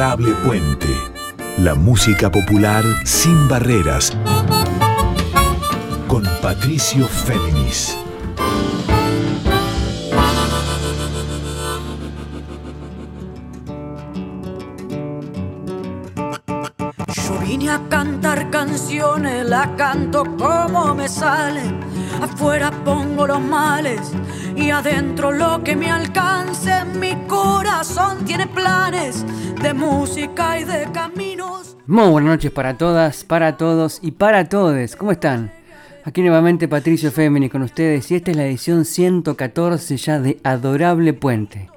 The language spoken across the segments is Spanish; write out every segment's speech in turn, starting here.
Puente. La música popular sin barreras. Con Patricio Féminis. Yo vine a cantar canciones, la canto como me sale. Afuera pongo los males y adentro lo que me alcance. Mi corazón tiene planes de música y de caminos. Muy buenas noches para todas, para todos y para todes. ¿Cómo están? Aquí nuevamente Patricio Féminis con ustedes y esta es la edición 114 ya de Adorable Puente.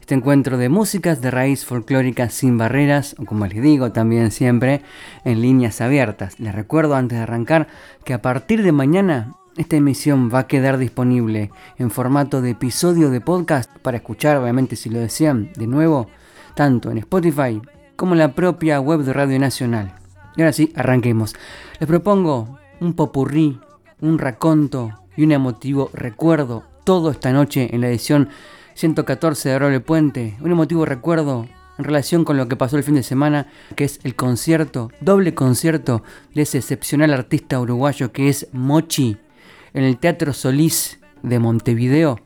Este encuentro de músicas de raíz folclórica sin barreras, o como les digo también siempre, en líneas abiertas. Les recuerdo antes de arrancar que a partir de mañana esta emisión va a quedar disponible en formato de episodio de podcast para escuchar, obviamente si lo desean, de nuevo, tanto en Spotify como en la propia web de Radio Nacional. Y ahora sí, arranquemos. Les propongo un popurrí, un raconto y un emotivo recuerdo todo esta noche en la edición 114 de Adorable Puente. Un emotivo recuerdo en relación con lo que pasó el fin de semana, que es el concierto, doble concierto de ese excepcional artista uruguayo que es Mochi en el Teatro Solís de Montevideo,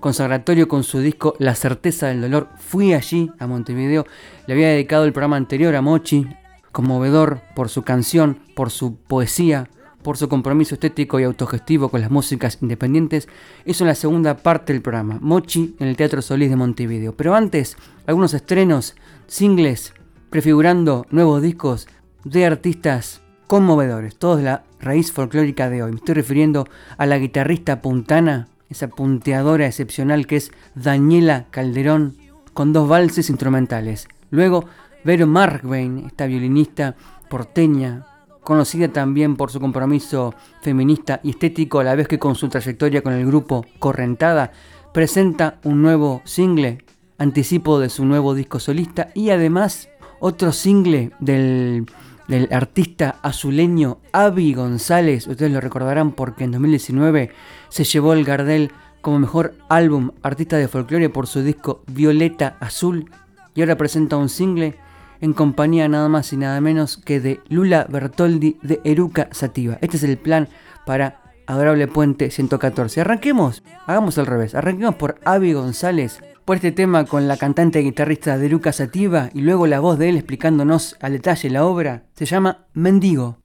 consagratorio con su disco La certeza del dolor. Fui allí a Montevideo, le había dedicado el programa anterior a Mochi, conmovedor por su canción, por su poesía, por su compromiso estético y autogestivo con las músicas independientes, hizo la segunda parte del programa, Mochi en el Teatro Solís de Montevideo. Pero antes, algunos estrenos, singles, prefigurando nuevos discos de artistas conmovedores, todos la raíz folclórica de hoy. Me estoy refiriendo a la guitarrista puntana, esa punteadora excepcional que es Daniela Calderón, con dos valses instrumentales. Luego, Vero Markbein, esta violinista porteña, conocida también por su compromiso feminista y estético a la vez que con su trayectoria con el grupo Correntada, presenta un nuevo single, anticipo de su nuevo disco solista y además otro single del, del artista azuleño Avi González, ustedes lo recordarán porque en 2019 se llevó el Gardel como mejor álbum artista de folclore por su disco Violeta Azul y ahora presenta un single en compañía nada más y nada menos que de Lula Bertoldi de Eruca Sativa. Este es el plan para Adorable Puente 114. Arranquemos, hagamos al revés, arranquemos por Avi González, por este tema con la cantante y guitarrista de Eruca Sativa y luego la voz de él explicándonos al detalle la obra. Se llama Mendigo.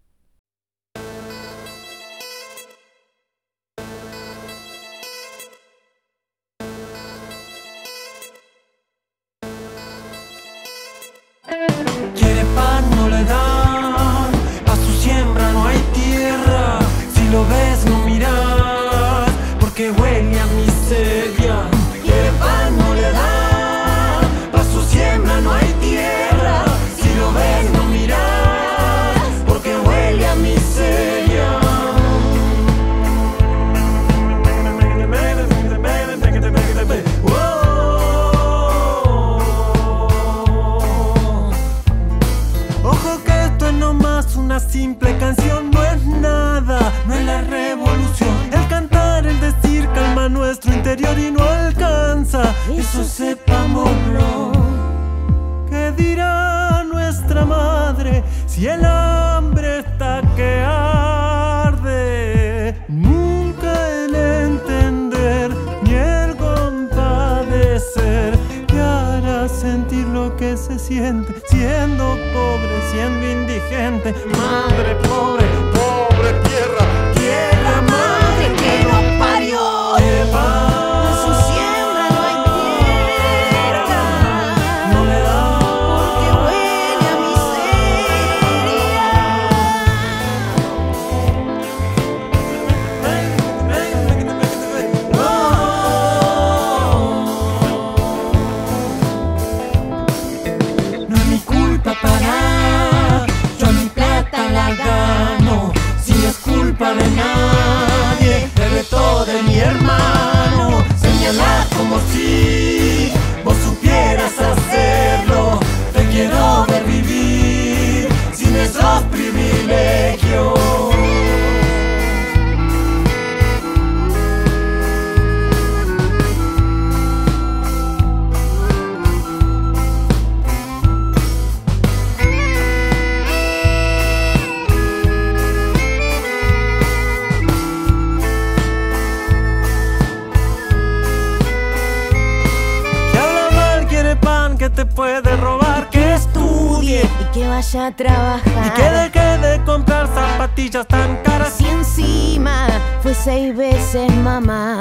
Y que vaya a trabajar. Y que deje de comprar zapatillas tan caras. Y encima fue seis veces mamá.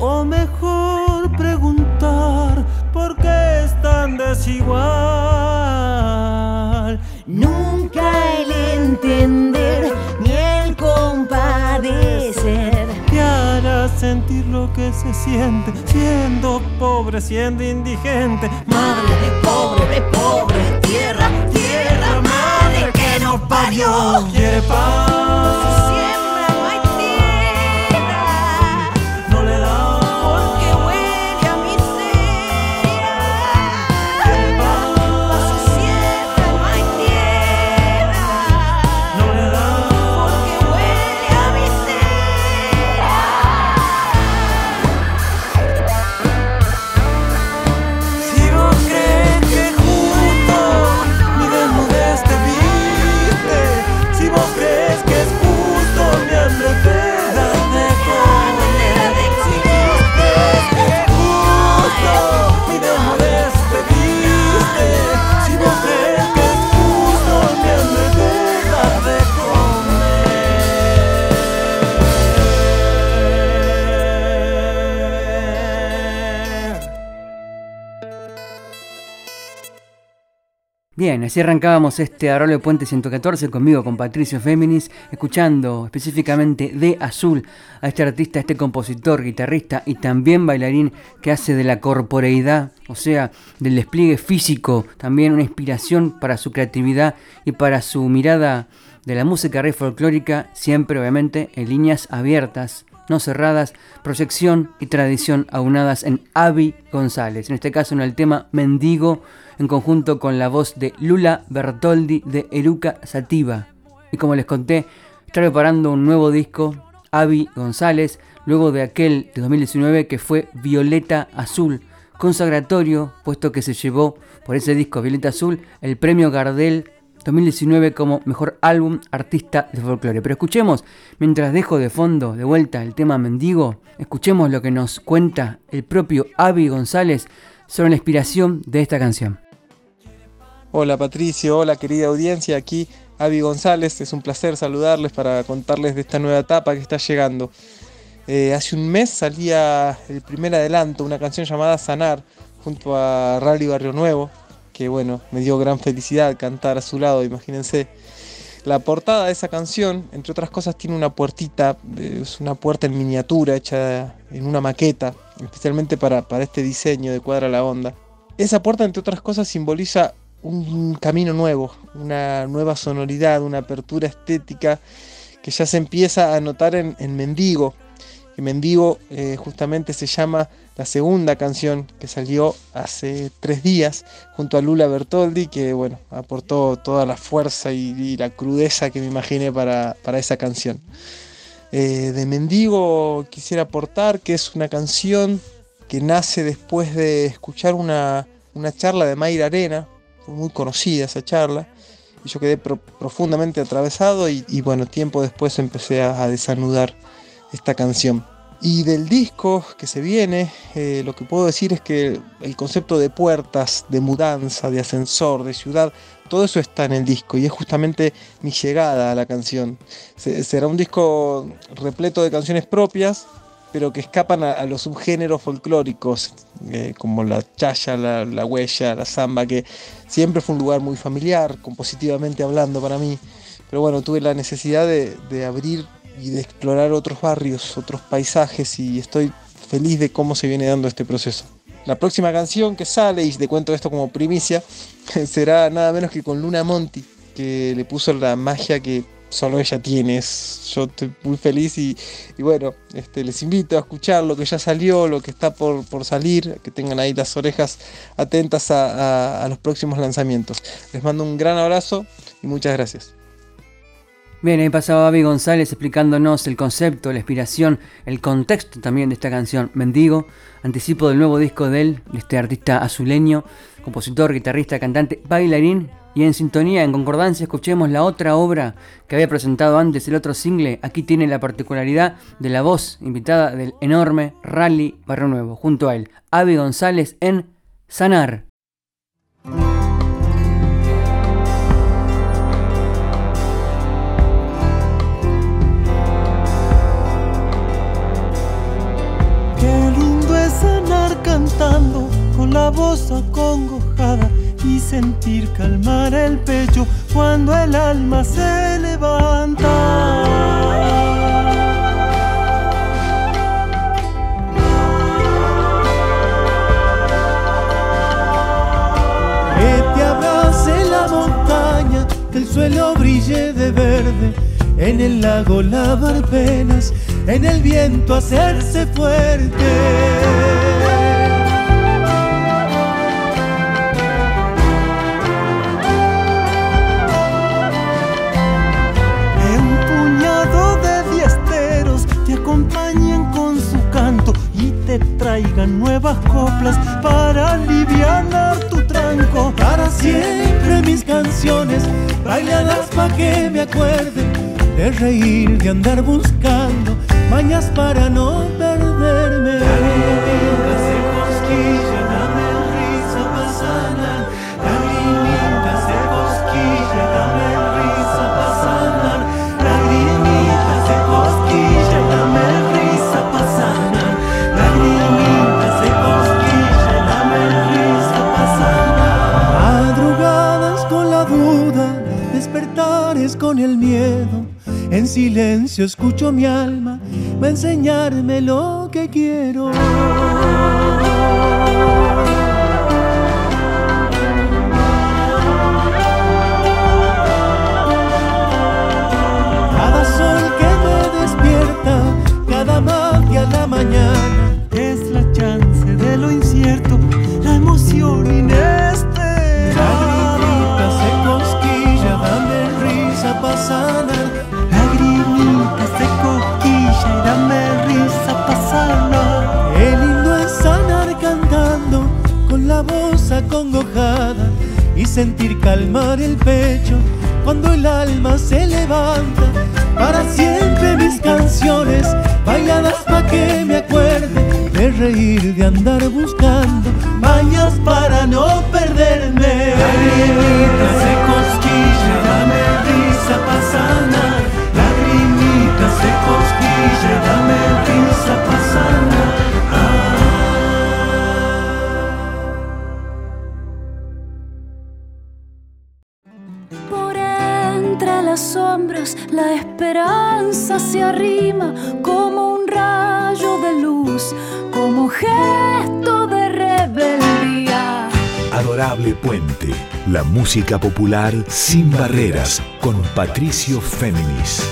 O mejor preguntar por qué es tan desigual. Nunca el entender sentir lo que se siente siendo pobre, siendo indigente. Madre pobre, pobre, tierra, tierra, madre que nos parió. Quiere paz. Bien, así arrancábamos este Arroyo Puente 114 conmigo, con Patricio Féminis, escuchando específicamente de Azul a este artista, este compositor, guitarrista y también bailarín que hace de la corporeidad, o sea, del despliegue físico, también una inspiración para su creatividad y para su mirada de la música rey folclórica, siempre obviamente en líneas abiertas, no cerradas, proyección y tradición aunadas en Avi González, en este caso en el tema Mendigo en conjunto con la voz de Lula Bertoldi de Eruca Sativa. Y como les conté, está preparando un nuevo disco, Avi González, luego de aquel de 2019 que fue Violeta Azul, consagratorio, puesto que se llevó por ese disco Violeta Azul el premio Gardel 2019 como mejor álbum artista de folclore. Pero escuchemos, mientras dejo de fondo de vuelta el tema Mendigo, escuchemos lo que nos cuenta el propio Avi González sobre la inspiración de esta canción. Hola Patricio, hola querida audiencia, aquí Avi González, es un placer saludarles para contarles de esta nueva etapa que está llegando. Eh, hace un mes salía el primer adelanto, una canción llamada Sanar, junto a Rally Barrio Nuevo, que bueno, me dio gran felicidad cantar a su lado, imagínense. La portada de esa canción, entre otras cosas, tiene una puertita, es una puerta en miniatura hecha en una maqueta, especialmente para, para este diseño de Cuadra la Onda. Esa puerta, entre otras cosas, simboliza un camino nuevo, una nueva sonoridad, una apertura estética que ya se empieza a notar en, Mendigo. Que Mendigo eh, justamente se llama la segunda canción que salió hace tres días junto a Lula Bertoldi, que bueno, aportó toda la fuerza y, la crudeza que me imaginé para, esa canción. Eh, de Mendigo quisiera aportar que es una canción que nace después de escuchar una, una charla de Mayra Arena, muy conocida esa charla, y yo quedé profundamente atravesado y, bueno, tiempo después empecé a, desanudar esta canción. Y del disco que se viene, eh, lo que puedo decir es que el concepto de puertas, de mudanza, de ascensor, de ciudad, todo eso está en el disco y es justamente mi llegada a la canción. será un disco repleto de canciones propias, pero que escapan a, los subgéneros folclóricos, eh, como la chaya, la, huella, la samba, que siempre fue un lugar muy familiar, compositivamente hablando para mí. Pero bueno, tuve la necesidad de, de abrir y de explorar otros barrios, otros paisajes y estoy feliz de cómo se viene dando este proceso. La próxima canción que sale, y te cuento esto como primicia, será nada menos que con Luna Monti, que le puso la magia que solo ella tiene. Yo estoy muy feliz y, bueno, este, les invito a escuchar lo que ya salió, lo que está por, salir, que tengan ahí las orejas atentas a, los próximos lanzamientos. Les mando un gran abrazo y muchas gracias. Bien, ahí pasaba Avi González explicándonos el concepto, la inspiración, el contexto también de esta canción, Mendigo, anticipo del nuevo disco de él, de este artista azuleño, compositor, guitarrista, cantante, bailarín, y en sintonía, en concordancia, escuchemos la otra obra que había presentado antes, el otro single. Aquí tiene la particularidad de la voz invitada del enorme Rally Barrio Nuevo, junto a él, Avi González en Sanar. La voz acongojada y sentir calmar el pecho cuando el alma se levanta. Que te abrace la montaña, que el suelo brille de verde, en el lago lavar penas, en el viento hacerse fuerte. Traigan nuevas coplas para aliviar tu tranco. Para siempre mis canciones, bailadas pa' que me acuerde de reír, de andar buscando mañas para no perderme. En silencio escucho mi alma, va a enseñarme lo que quiero. Música popular sin barreras, con Patricio Féminis.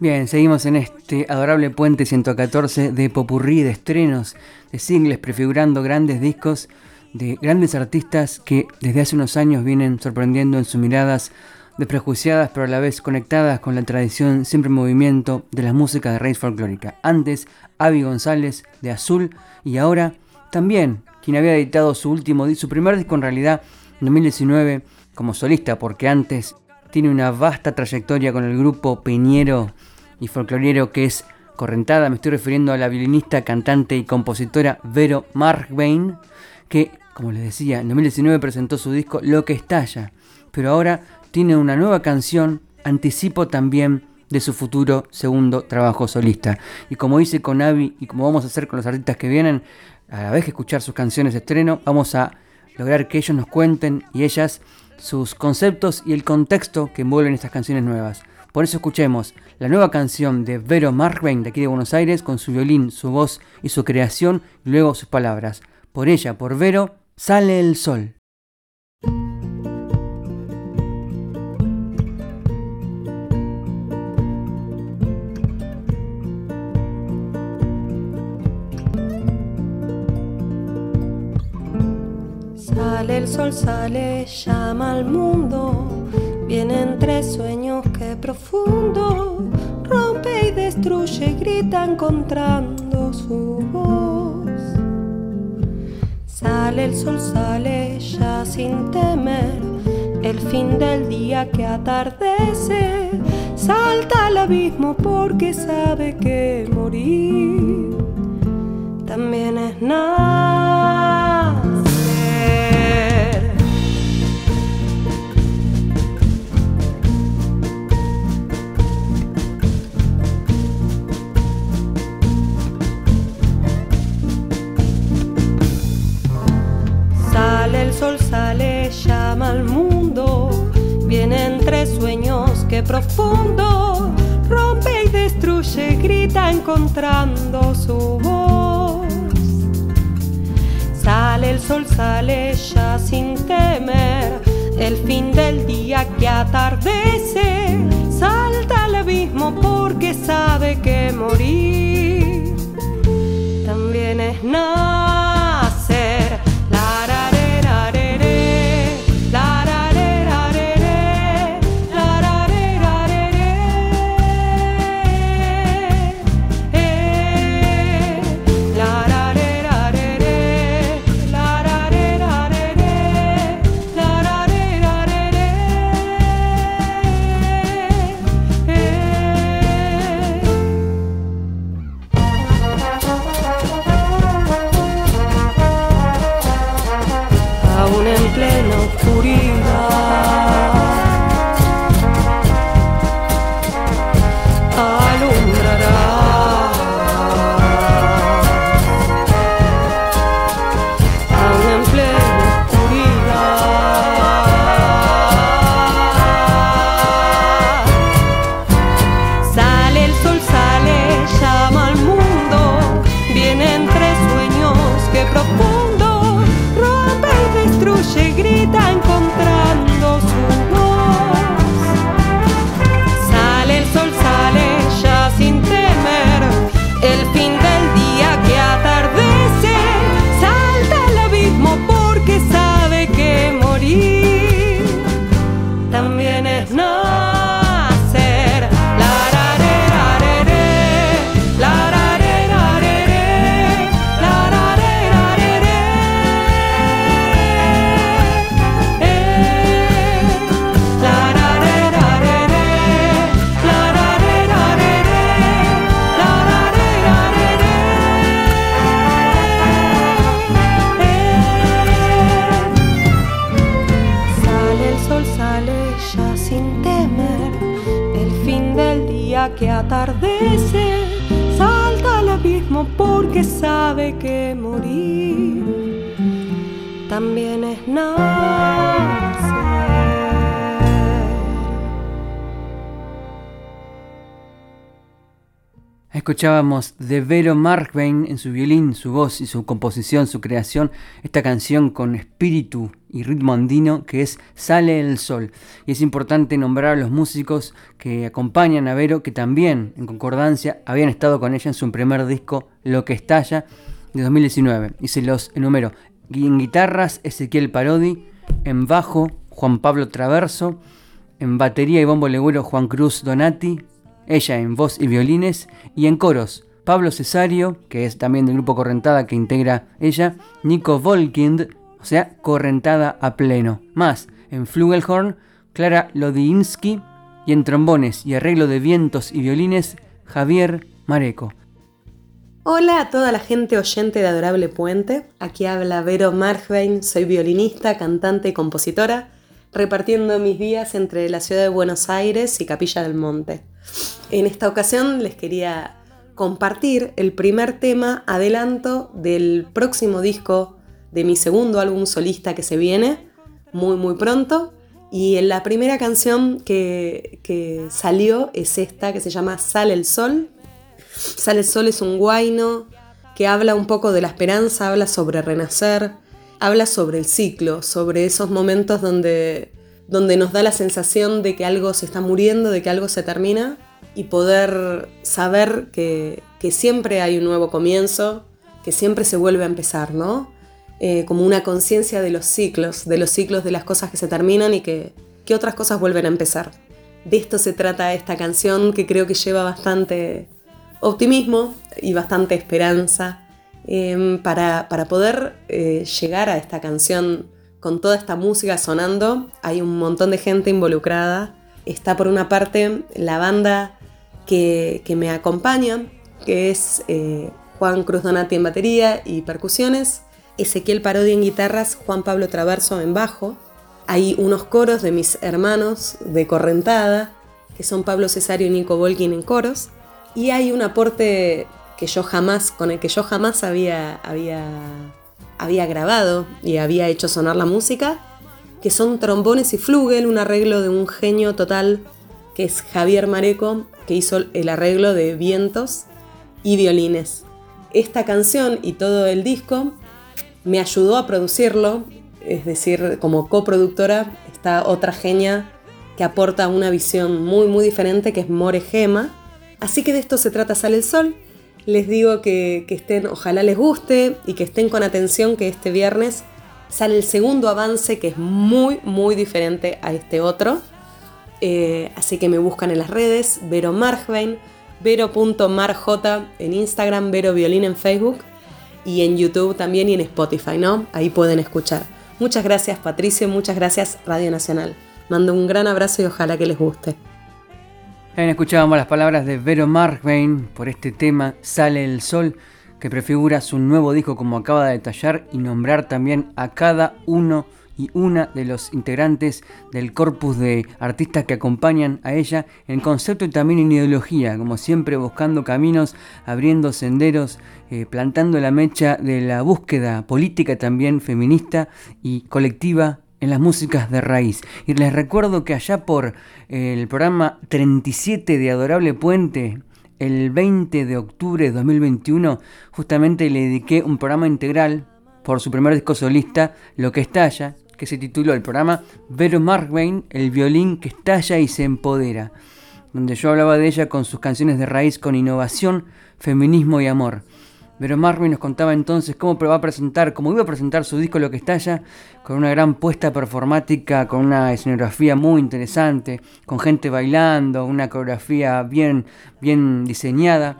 Bien, seguimos en este adorable puente 114 de popurrí, de estrenos, de singles, prefigurando grandes discos de grandes artistas que desde hace unos años vienen sorprendiendo en sus miradas desprejuiciadas pero a la vez conectadas con la tradición siempre en movimiento de la música de raíz folclórica. Antes, Avi González de Azul y ahora también quien había editado su último su primer disco en realidad en 2019 como solista porque antes tiene una vasta trayectoria con el grupo peñero y folcloriero que es Correntada, me estoy refiriendo a la violinista, cantante y compositora Vero Markbein, que, como les decía, en 2019 presentó su disco Lo que estalla, pero ahora tiene una nueva canción, anticipo también de su futuro segundo trabajo solista. Y como hice con Avi y como vamos a hacer con los artistas que vienen, a la vez que escuchar sus canciones de estreno, vamos a lograr que ellos nos cuenten y ellas sus conceptos y el contexto que envuelven estas canciones nuevas. Por eso escuchemos la nueva canción de Vero Markbein de aquí de Buenos Aires con su violín, su voz y su creación y luego sus palabras. Por ella, por Vero, sale el sol. Sale el sol, sale, llama al mundo. Viene entre sueños que profundo. Rompe y destruye, grita encontrando su voz. Sale el sol, sale ya sin temer. El fin del día que atardece. Salta al abismo porque sabe que morir también es nacer. Sol, sale, llama al mundo, viene entre sueños que profundo, rompe y destruye, grita encontrando su voz. Sale el sol, sale ya sin temer, el fin del día que atardece, salta al abismo porque sabe que morir también es nacer. También que morir también es nacer. Escuchábamos de Vero Markbein en su violín, su voz y su composición, su creación, esta canción con espíritu y ritmo andino que es Sale el Sol. Y es importante nombrar a los músicos que acompañan a Vero, que también, en concordancia, habían estado con ella en su primer disco, Lo que estalla, de 2019. Y se los enumero. En guitarras, Ezequiel Parodi, en bajo, Juan Pablo Traverso, en batería y bombo legüero, Juan Cruz Donati, ella en voz y violines, y en coros, Pablo Cesario, que es también del grupo Correntada que integra ella, Nico Volkind, o sea, Correntada a pleno. Más, en Flugelhorn, Clara Lodinsky, y en trombones y arreglo de vientos y violines, Javier Mareco. Hola a toda la gente oyente de Adorable Puente. Aquí habla Vero Markbein, soy violinista, cantante y compositora, repartiendo mis días entre la ciudad de Buenos Aires y Capilla del Monte. En esta ocasión les quería compartir el primer tema adelanto del próximo disco de mi segundo álbum solista que se viene muy muy pronto. Y en la primera canción que, que salió es esta que se llama Sale el Sol. Sale el Sol es un guaino que habla un poco de la esperanza, habla sobre renacer, habla sobre el ciclo, sobre esos momentos donde, donde nos da la sensación de que algo se está muriendo, de que algo se termina y poder saber que, que siempre hay un nuevo comienzo, que siempre se vuelve a empezar, ¿no? Eh, como una conciencia de los ciclos, de los ciclos de las cosas que se terminan y que, que otras cosas vuelven a empezar. De esto se trata esta canción que creo que lleva bastante optimismo y bastante esperanza eh, para, para, poder eh, llegar a esta canción con toda esta música sonando. Hay un montón de gente involucrada. Está por una parte la banda que, que me acompaña, que es eh, Juan Cruz Donati en batería y percusiones, Ezequiel Parodi en guitarras, Juan Pablo Traverso en bajo. Hay unos coros de mis hermanos de Correntada, que son Pablo Cesario y Nico Volkin en coros. Y hay un aporte que yo jamás, con el que yo jamás había, había, había grabado y había hecho sonar la música, que son trombones y flugel, un arreglo de un genio total que es Javier Mareco, que hizo el arreglo de vientos y violines. Esta canción y todo el disco me ayudó a producirlo, es decir, como coproductora está otra genia que aporta una visión muy muy diferente que es More Gema. Así que de esto se trata Sale el Sol. Les digo que, estén, ojalá les guste y que estén con atención que este viernes sale el segundo avance que es muy muy diferente a este otro. Eh, así que me buscan en las redes, Vero Marjvein, vero.marj en Instagram, Vero Violín en Facebook y en YouTube también y en Spotify, ¿no? Ahí pueden escuchar. Muchas gracias Patricio, muchas gracias Radio Nacional. Mando un gran abrazo y ojalá que les guste. Bien, escuchábamos las palabras de Vero Markvein por este tema Sale el Sol, que prefigura su nuevo disco como acaba de detallar y nombrar también a cada uno y una de los integrantes del corpus de artistas que acompañan a ella en concepto y también en ideología, como siempre buscando caminos, abriendo senderos, eh, plantando la mecha de la búsqueda política también feminista y colectiva en las músicas de raíz. Y les recuerdo que allá por eh, el programa 37 de Adorable Puente, el 20 de octubre de 2021, justamente le dediqué un programa integral por su primer disco solista, Lo que estalla, que se tituló el programa Vero Markwain, el violín que estalla y se empodera, donde yo hablaba de ella con sus canciones de raíz con innovación, feminismo y amor. Vero Markwain nos contaba entonces cómo va a presentar, cómo iba a presentar su disco Lo que estalla, con una gran puesta performática, con una escenografía muy interesante, con gente bailando, una coreografía bien, bien diseñada.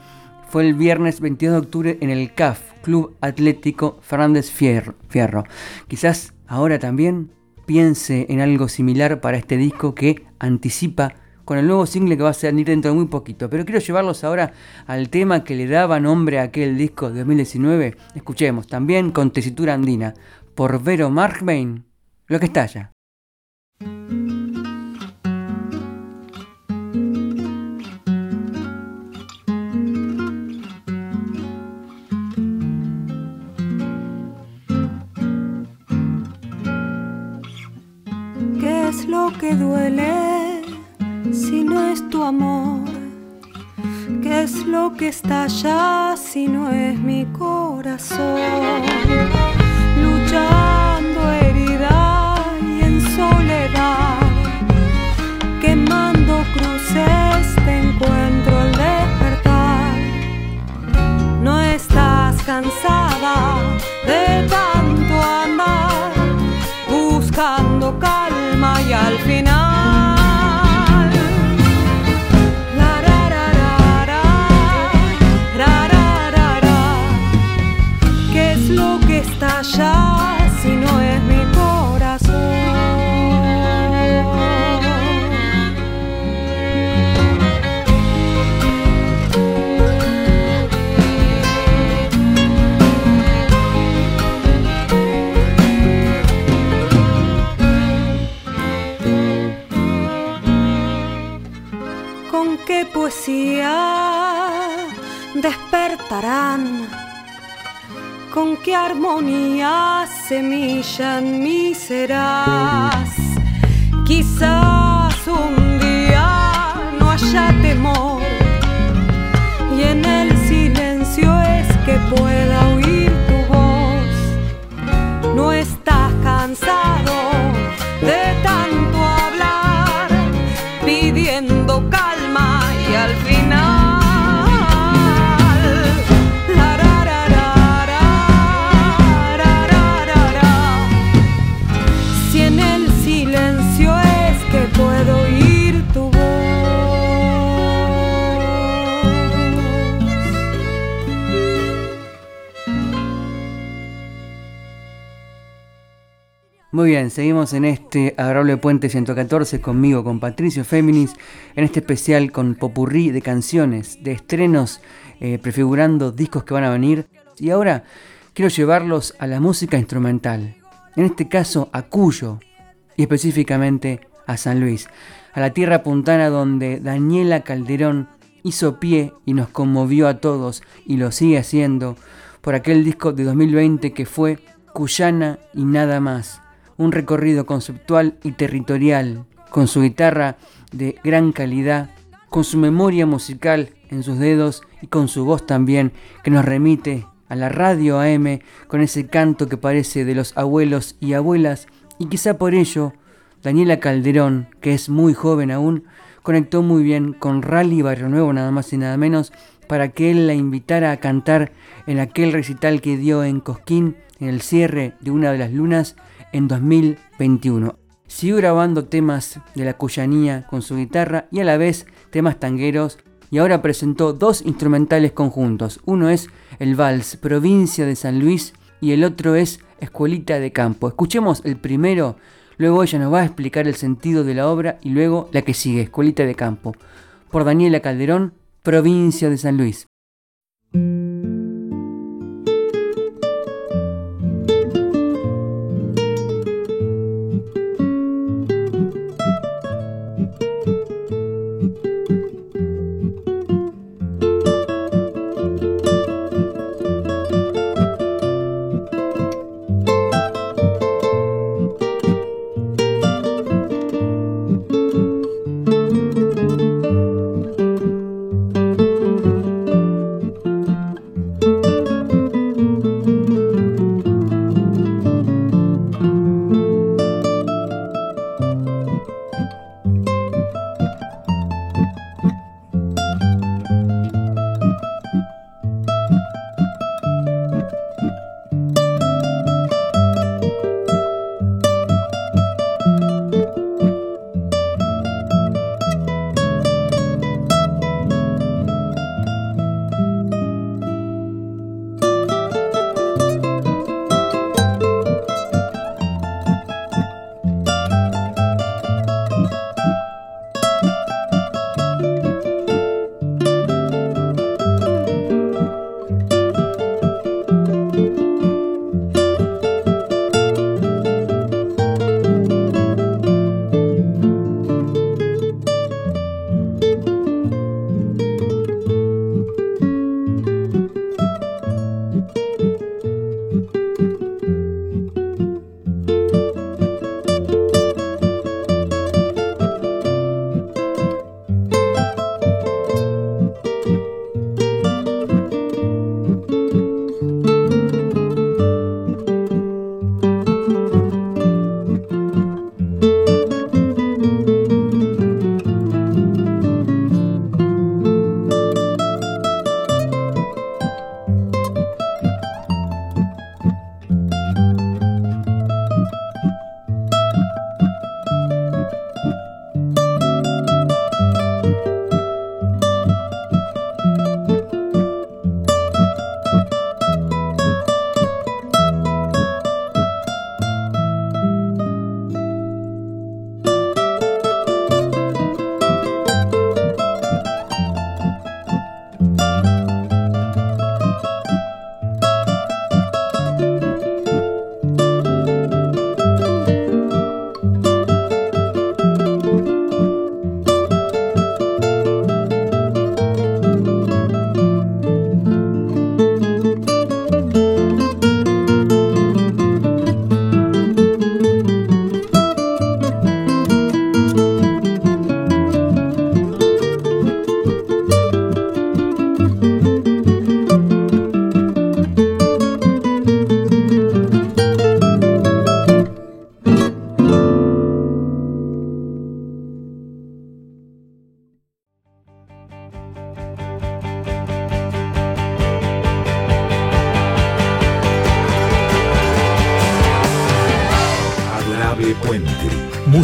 Fue el viernes 22 de octubre en el CAF, Club Atlético Fernández Fierro. Quizás ahora también piense en algo similar para este disco que anticipa con el nuevo single que va a salir dentro de muy poquito. Pero quiero llevarlos ahora al tema que le daba nombre a aquel disco de 2019. Escuchemos también con tesitura andina por Vero Markbain, lo que estalla. lo que duele no es tu amor? ¿Qué es lo que está allá si no es mi corazón? Luchando herida y en soledad, quemando cruces, te encuentro al despertar. No estás cansada de tanto andar buscando calma y al final despertarán, con qué armonía semilla en serás. Quizás un día no haya temor y en el silencio es que pueda oír al final. Muy bien, seguimos en este Adorable Puente 114 conmigo, con Patricio Féminis, en este especial con popurrí de canciones, de estrenos, eh, prefigurando discos que van a venir. Y ahora quiero llevarlos a la música instrumental, en este caso a Cuyo, y específicamente a San Luis, a la tierra puntana donde Daniela Calderón hizo pie y nos conmovió a todos, y lo sigue haciendo, por aquel disco de 2020 que fue Cuyana y nada más un recorrido conceptual y territorial, con su guitarra de gran calidad, con su memoria musical en sus dedos y con su voz también, que nos remite a la radio AM con ese canto que parece de los abuelos y abuelas, y quizá por ello Daniela Calderón, que es muy joven aún, conectó muy bien con Rally Barrio Nuevo, nada más y nada menos, para que él la invitara a cantar en aquel recital que dio en Cosquín, en el cierre de una de las lunas, en 2021. Siguió grabando temas de la cuyanía con su guitarra y a la vez temas tangueros y ahora presentó dos instrumentales conjuntos. Uno es el Vals Provincia de San Luis y el otro es Escuelita de Campo. Escuchemos el primero, luego ella nos va a explicar el sentido de la obra y luego la que sigue, Escuelita de Campo, por Daniela Calderón, Provincia de San Luis.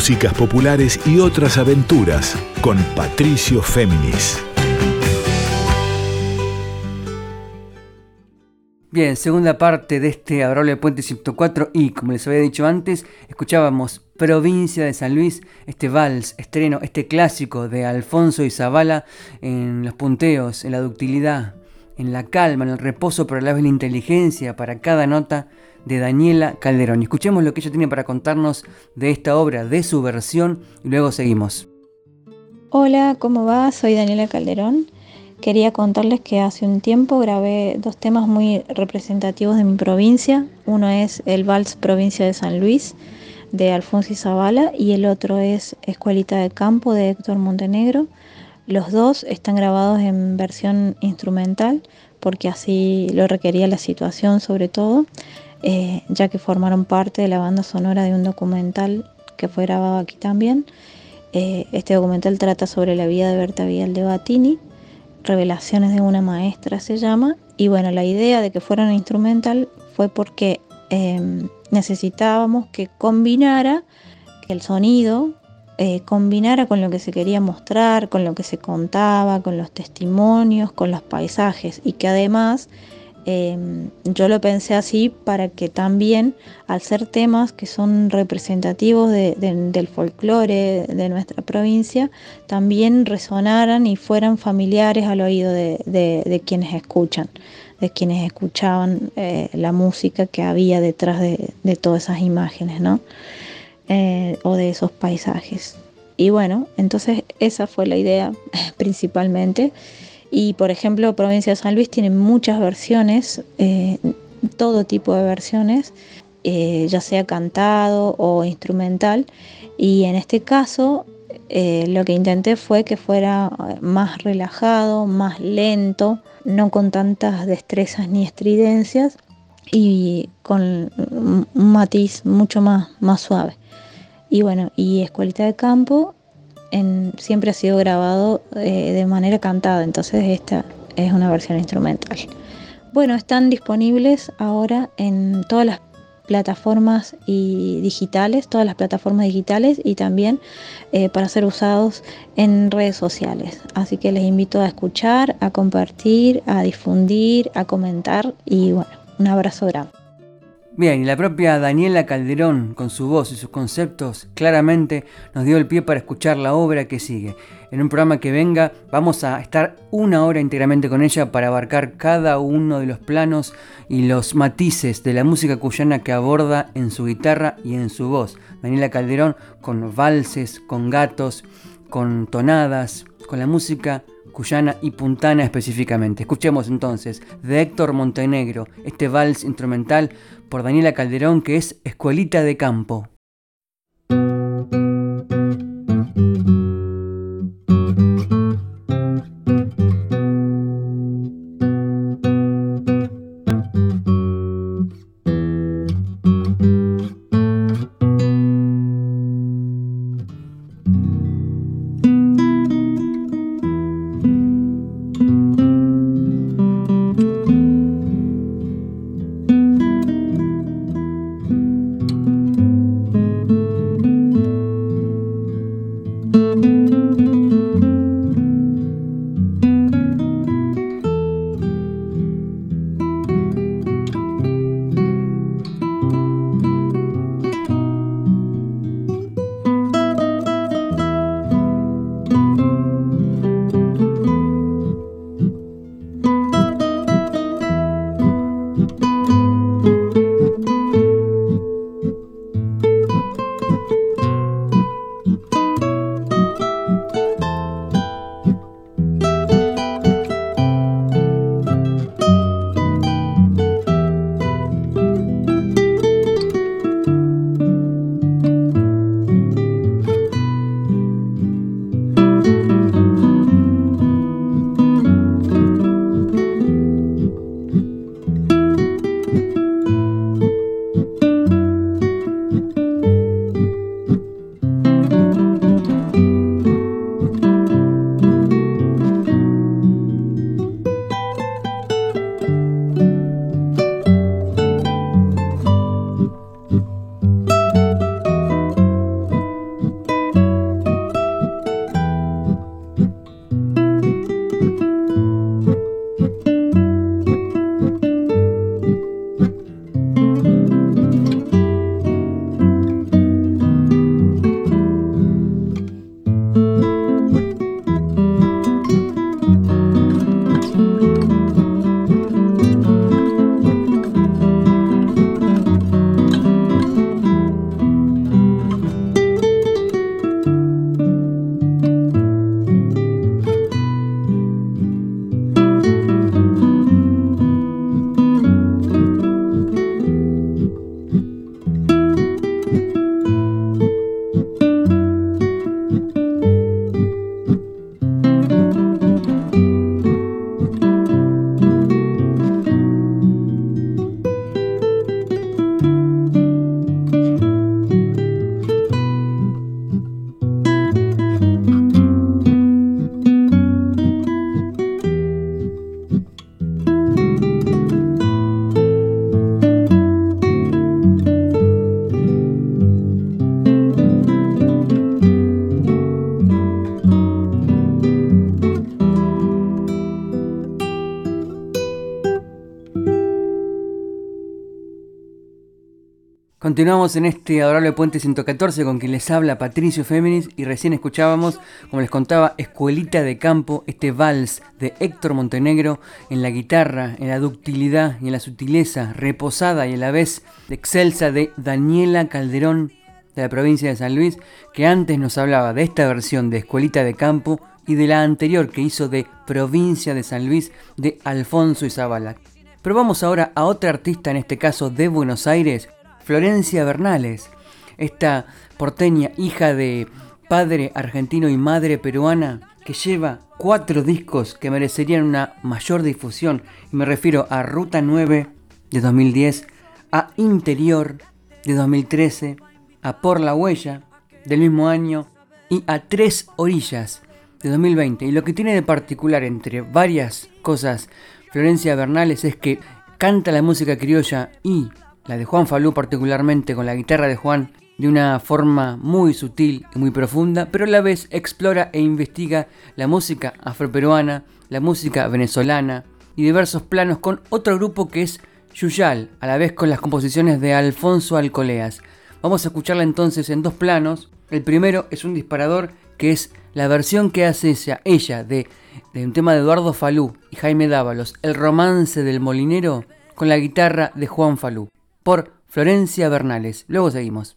Músicas populares y otras aventuras con Patricio Féminis. Bien, segunda parte de este Adorable Puente 104 y, como les había dicho antes, escuchábamos Provincia de San Luis, este vals, estreno, este clásico de Alfonso y Zavala en los punteos, en la ductilidad, en la calma, en el reposo, pero a la vez la inteligencia para cada nota de Daniela Calderón. Escuchemos lo que ella tiene para contarnos de esta obra, de su versión, y luego seguimos. Hola, ¿cómo va? Soy Daniela Calderón. Quería contarles que hace un tiempo grabé dos temas muy representativos de mi provincia. Uno es el Vals Provincia de San Luis de Alfonso Zavala y el otro es Escuelita de Campo de Héctor Montenegro. Los dos están grabados en versión instrumental porque así lo requería la situación sobre todo, eh, ya que formaron parte de la banda sonora de un documental que fue grabado aquí también. Eh, este documental trata sobre la vida de Berta Vidal de Batini Revelaciones de una maestra se llama. Y bueno, la idea de que fuera un instrumental fue porque em, necesitábamos que combinara, que el sonido eh, combinara con lo que se quería mostrar, con lo que se contaba, con los testimonios, con los paisajes y que además Em, yo lo pensé así para que también, al ser temas que son representativos del folclore de nuestra provincia, también resonaran y fueran familiares al oído de, quienes escuchan, de quienes escuchaban eh, la música que había detrás de, todas esas imágenes, ¿no? Eh, o de esos paisajes. Y bueno, entonces esa fue la idea principalmente. Y por ejemplo, Provincia de San Luis tiene muchas versiones, eh, todo tipo de versiones, eh, ya sea cantado o instrumental. Y en este caso, eh, lo que intenté fue que fuera más relajado, más lento, no con tantas destrezas ni estridencias y con un matiz mucho más, más suave. Y bueno, y Escuelita de Campo siempre ha sido grabado eh, de manera cantada, entonces esta es una versión instrumental. Bueno, están disponibles ahora en todas las plataformas y digitales, todas las plataformas digitales y también eh, para ser usados en redes sociales. Así que les invito a escuchar, a compartir, a difundir, a comentar y bueno, un abrazo grande. Bien, y la propia Daniela Calderón, con su voz y sus conceptos, claramente nos dio el pie para escuchar la obra que sigue. En un programa que venga vamos a estar una hora íntegramente con ella para abarcar cada uno de los planos y los matices de la música cuyana que aborda en su guitarra y en su voz. Daniela Calderón con valses, con gatos, con tonadas, con la música cuyana y puntana específicamente. Escuchemos entonces de Héctor Montenegro este vals instrumental por Daniela Calderón que es Escuelita de Campo. Continuamos en este adorable puente 114 con quien les habla Patricio Féminis y recién escuchábamos, como les contaba, Escuelita de Campo, este vals de Héctor Montenegro en la guitarra, en la ductilidad y en la sutileza reposada y a la vez excelsa de Daniela Calderón de la provincia de San Luis, que antes nos hablaba de esta versión de Escuelita de Campo y de la anterior que hizo de Provincia de San Luis de Alfonso Izabala. Pero vamos ahora a otra artista, en este caso de Buenos Aires, Florencia Bernales, esta porteña hija de padre argentino y madre peruana que lleva cuatro discos que merecerían una mayor difusión. Me refiero a Ruta 9 de 2010, a Interior de 2013, a Por la Huella del mismo año y a Tres Orillas de 2020. Y lo que tiene de particular entre varias cosas Florencia Bernales es que canta la música criolla y la de Juan Falú particularmente con la guitarra de Juan, de una forma muy sutil y muy profunda, pero a la vez explora e investiga la música afroperuana, la música venezolana y diversos planos con otro grupo que es Yuyal, a la vez con las composiciones de Alfonso Alcoleas. Vamos a escucharla entonces en dos planos. El primero es un disparador que es la versión que hace ella, de, de un tema de Eduardo Falú y Jaime Dávalos, El romance del molinero, con la guitarra de Juan Falú por Florencia Bernales. Luego seguimos.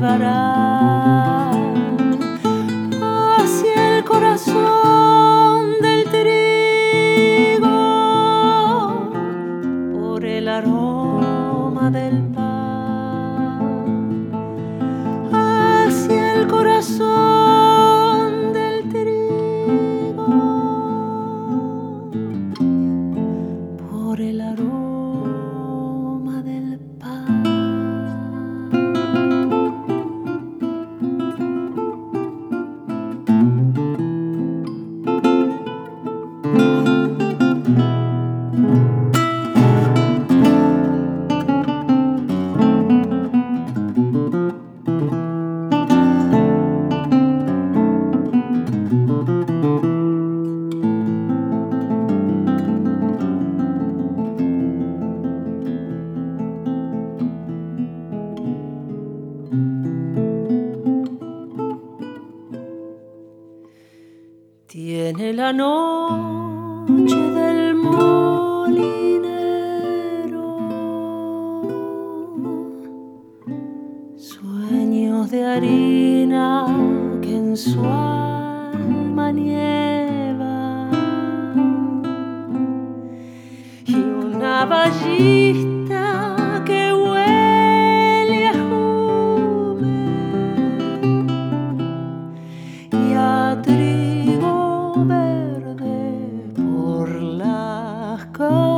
mundo las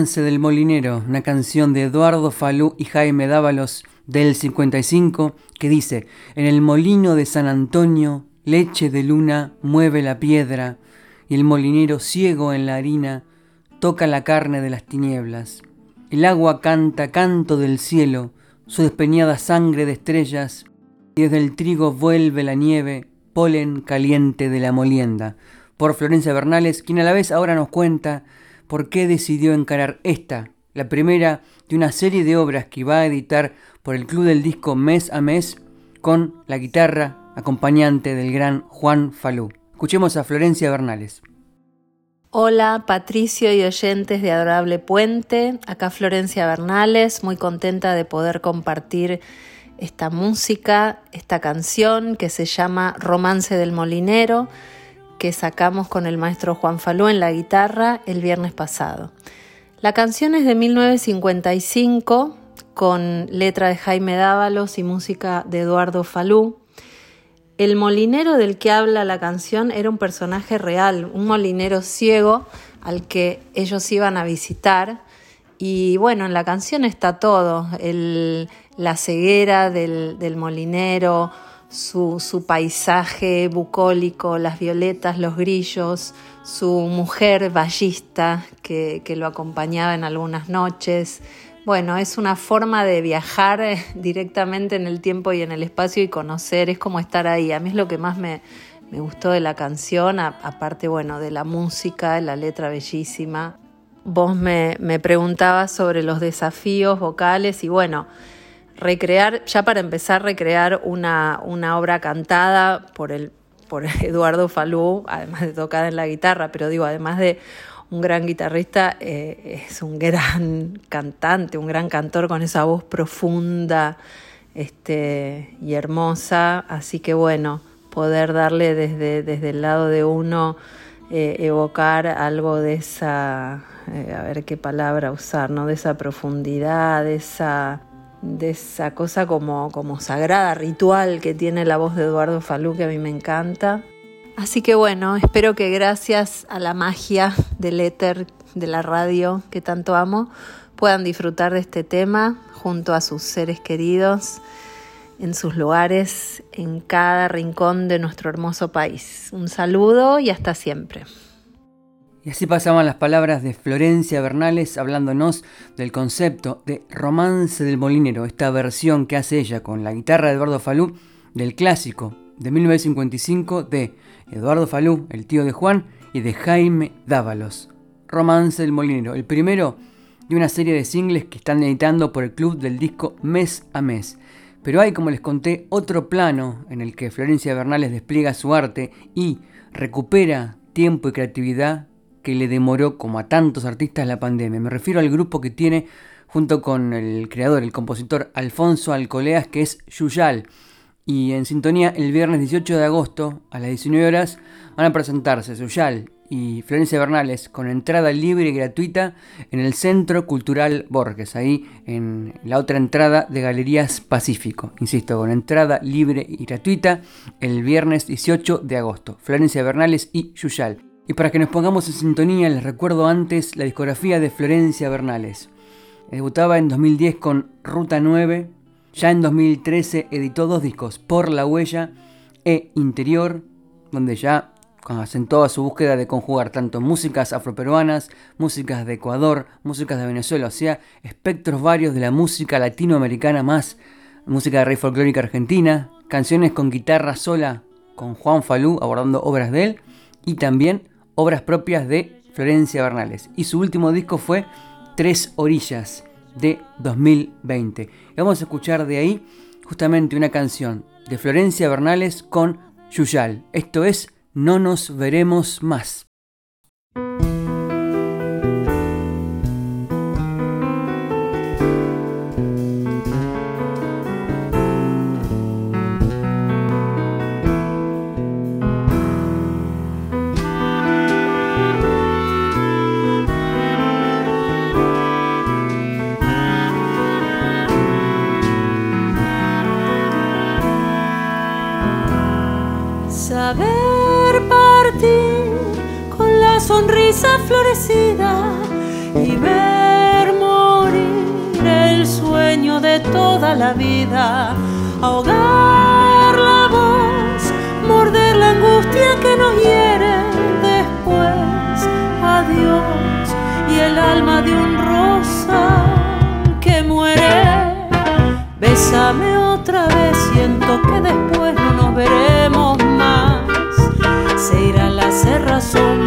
Romance del Molinero, una canción de Eduardo Falú y Jaime Dávalos del 55 que dice, en el molino de San Antonio, leche de luna mueve la piedra y el molinero ciego en la harina toca la carne de las tinieblas. El agua canta canto del cielo, su despeñada sangre de estrellas y desde el trigo vuelve la nieve, polen caliente de la molienda. Por Florencia Bernales, quien a la vez ahora nos cuenta por qué decidió encarar esta, la primera de una serie de obras que va a editar por el Club del Disco mes a mes con la guitarra acompañante del gran Juan Falú. Escuchemos a Florencia Bernales. Hola Patricio y oyentes de Adorable Puente, acá Florencia Bernales, muy contenta de poder compartir esta música, esta canción que se llama Romance del Molinero, que sacamos con el maestro Juan Falú en la guitarra el viernes pasado. La canción es de 1955 con letra de Jaime Dávalos y música de Eduardo Falú. El molinero del que habla la canción era un personaje real, un molinero ciego al que ellos iban a visitar. Y bueno, en la canción está todo, el, la ceguera del, del molinero, su, paisaje bucólico, las violetas, los grillos, su mujer ballista que, lo acompañaba en algunas noches. Bueno, es una forma de viajar directamente en el tiempo y en el espacio y conocer, es como estar ahí. A mí es lo que más me, me gustó de la canción, aparte, bueno, de la música, la letra bellísima. Vos me, me preguntabas sobre los desafíos vocales y bueno, recrear, ya para empezar, recrear una, una obra cantada por, el, por Eduardo Falú, además de tocada en la guitarra, pero digo, además de un gran guitarrista, eh, es un gran cantante, un gran cantor con esa voz profunda este, y hermosa. Así que bueno, poder darle desde, desde el lado de uno, eh, evocar algo de esa, eh, a ver qué palabra usar, ¿no? De esa profundidad, de esa, de esa cosa como, como sagrada, ritual que tiene la voz de Eduardo Falú, que a mí me encanta. Así que bueno, espero que gracias a la magia del éter, de la radio que tanto amo, puedan disfrutar de este tema junto a sus seres queridos, en sus lugares, en cada rincón de nuestro hermoso país. Un saludo y hasta siempre. Y así pasaban las palabras de Florencia Bernales hablándonos del concepto de Romance del Molinero, esta versión que hace ella con la guitarra de Eduardo Falú del clásico de 1955 de Eduardo Falú, el tío de Juan, y de Jaime Dávalos. Romance del Molinero, el primero de una serie de singles que están editando por el club del disco mes a mes. Pero hay, como les conté, otro plano en el que Florencia Bernales despliega su arte y recupera tiempo y creatividad que le demoró como a tantos artistas la pandemia. Me refiero al grupo que tiene junto con el creador, el compositor Alfonso Alcoleas, que es Yuyal. Y en sintonía el viernes 18 de agosto a las 19 horas van a presentarse Suyal y Florencia Bernales con entrada libre y gratuita en el Centro Cultural Borges, ahí en la otra entrada de Galerías Pacífico. Insisto, con entrada libre y gratuita el viernes 18 de agosto. Florencia Bernales y Yuyal. Y para que nos pongamos en sintonía, les recuerdo antes la discografía de Florencia Bernales. Debutaba en 2010 con Ruta 9, ya en 2013 editó dos discos, Por la Huella e Interior, donde ya asentó a su búsqueda de conjugar tanto músicas afroperuanas, músicas de Ecuador, músicas de Venezuela, o sea, espectros varios de la música latinoamericana más música de rey folclórica argentina, canciones con guitarra sola con Juan Falú abordando obras de él y también obras propias de Florencia Bernales. Y su último disco fue Tres Orillas de 2020. Y vamos a escuchar de ahí justamente una canción de Florencia Bernales con Yuyal. Esto es No nos veremos más. Florecida y ver morir el sueño de toda la vida, ahogar la voz, morder la angustia que nos hiere después, adiós y el alma de un rosa que muere. Bésame otra vez, siento que después no nos veremos más. Se irá la cerrazón,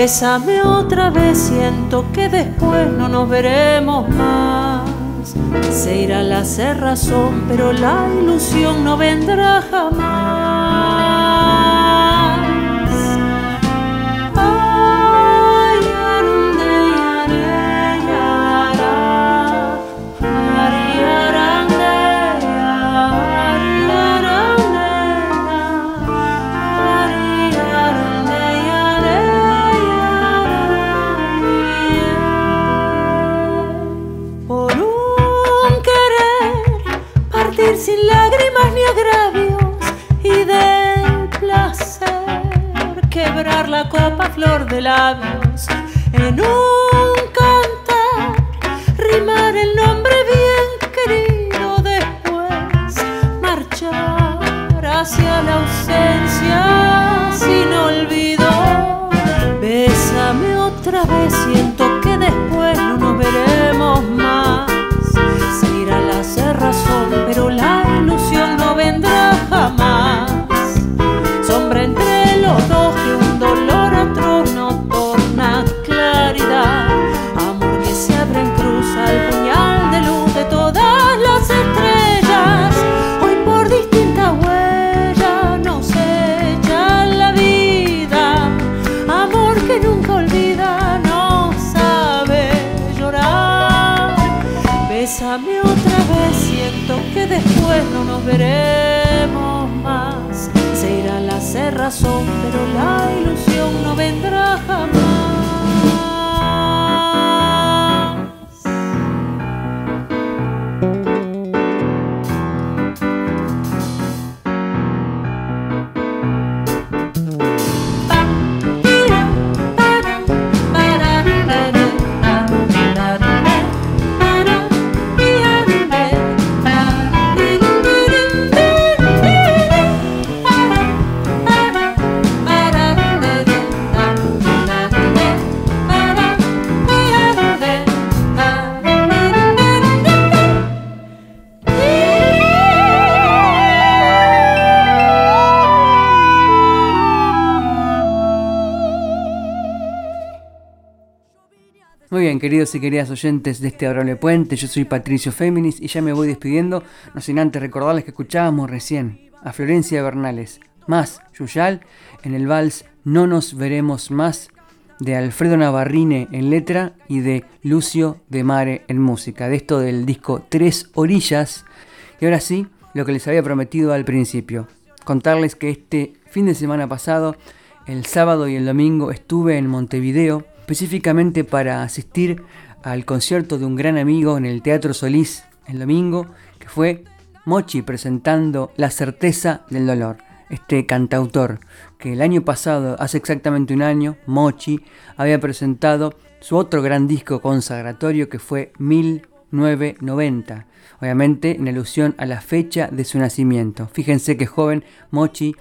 Bésame otra vez, siento que después no nos veremos más. Se irá la cerrazón, pero la ilusión no vendrá jamás. Copa flor de labios en un cantar, rimar el nombre bien querido después, marchar hacia la ausencia sin olvido. Pero la ilusión no vendrá jamás. Queridos y queridas oyentes de este adorable puente, yo soy Patricio Féminis y ya me voy despidiendo, no sin antes recordarles que escuchábamos recién a Florencia Bernales, más Yuyal, en el vals No nos veremos más, de Alfredo Navarrine en letra y de Lucio de Mare en música, de esto del disco Tres Orillas. Y ahora sí, lo que les había prometido al principio, contarles que este fin de semana pasado, el sábado y el domingo, estuve en Montevideo, específicamente para asistir al concierto de un gran amigo en el Teatro Solís el domingo, que fue Mochi presentando La certeza del dolor. Este cantautor que el año pasado, hace exactamente un año, Mochi había presentado su otro gran disco consagratorio que fue 1990, obviamente en alusión a la fecha de su nacimiento. Fíjense que joven Mochi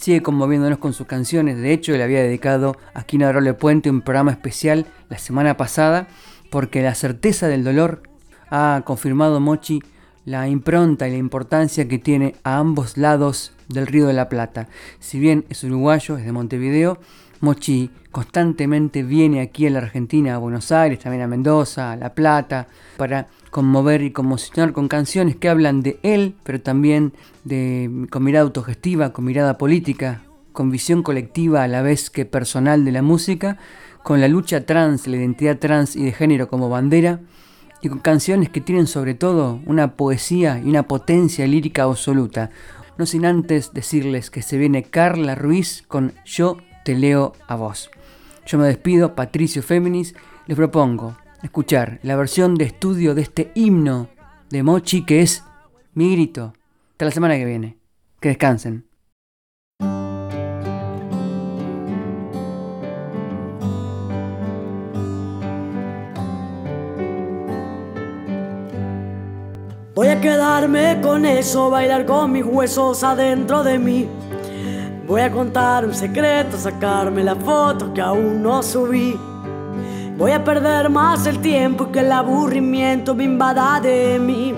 sigue conmoviéndonos con sus canciones, de hecho le había dedicado aquí en Adorable Puente un programa especial la semana pasada porque la certeza del dolor ha confirmado Mochi la impronta y la importancia que tiene a ambos lados del Río de la Plata. Si bien es uruguayo, es de Montevideo, Mochi constantemente viene aquí a la Argentina, a Buenos Aires, también a Mendoza, a La Plata, para conmover y conmocionar con canciones que hablan de él, pero también de, con mirada autogestiva, con mirada política, con visión colectiva a la vez que personal de la música, con la lucha trans, la identidad trans y de género como bandera, y con canciones que tienen sobre todo una poesía y una potencia lírica absoluta. No sin antes decirles que se viene Carla Ruiz con Yo te leo a vos. Yo me despido, Patricio Féminis, les propongo escuchar la versión de estudio de este himno de Mochi que es mi grito. Hasta la semana que viene. Que descansen. Voy a quedarme con eso, bailar con mis huesos adentro de mí. Voy a contar un secreto, sacarme la foto que aún no subí. Voy a perder más el tiempo que el aburrimiento me invada de mí.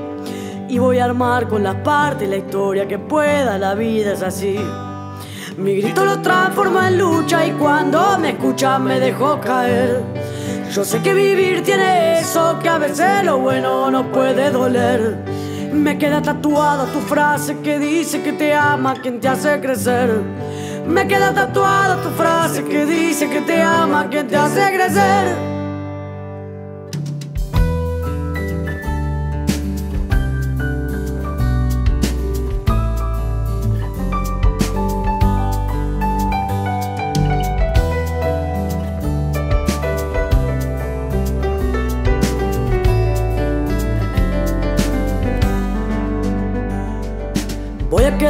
Y voy a armar con las partes la historia que pueda, la vida es así. Mi grito lo transforma en lucha y cuando me escucha me dejo caer. Yo sé que vivir tiene eso, que a veces lo bueno no puede doler. Me queda tatuada tu frase que dice que te ama quien te hace crecer. Me queda tatuada tu frase que dice que te ama quien te hace crecer.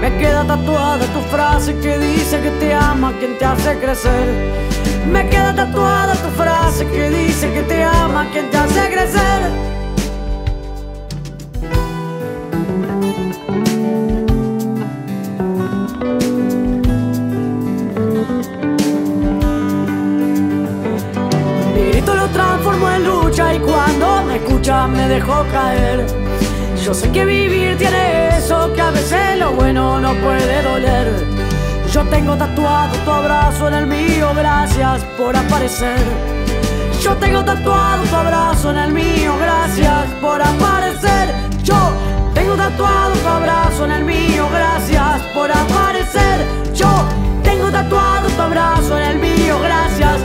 Me queda tatuada tu frase que dice que te ama quien te hace crecer. Me queda tatuada tu frase que dice que te ama quien te hace crecer. Transformo en lucha y cuando me escucha me dejo caer. Yo sé que vivir tiene eso, que a veces lo bueno no puede doler. Yo tengo tatuado tu abrazo en el mío, gracias por aparecer. Yo tengo tatuado tu abrazo en el mío, gracias por aparecer. Yo tengo tatuado tu abrazo en el mío, gracias por aparecer. Yo tengo tatuado tu abrazo en el mío, gracias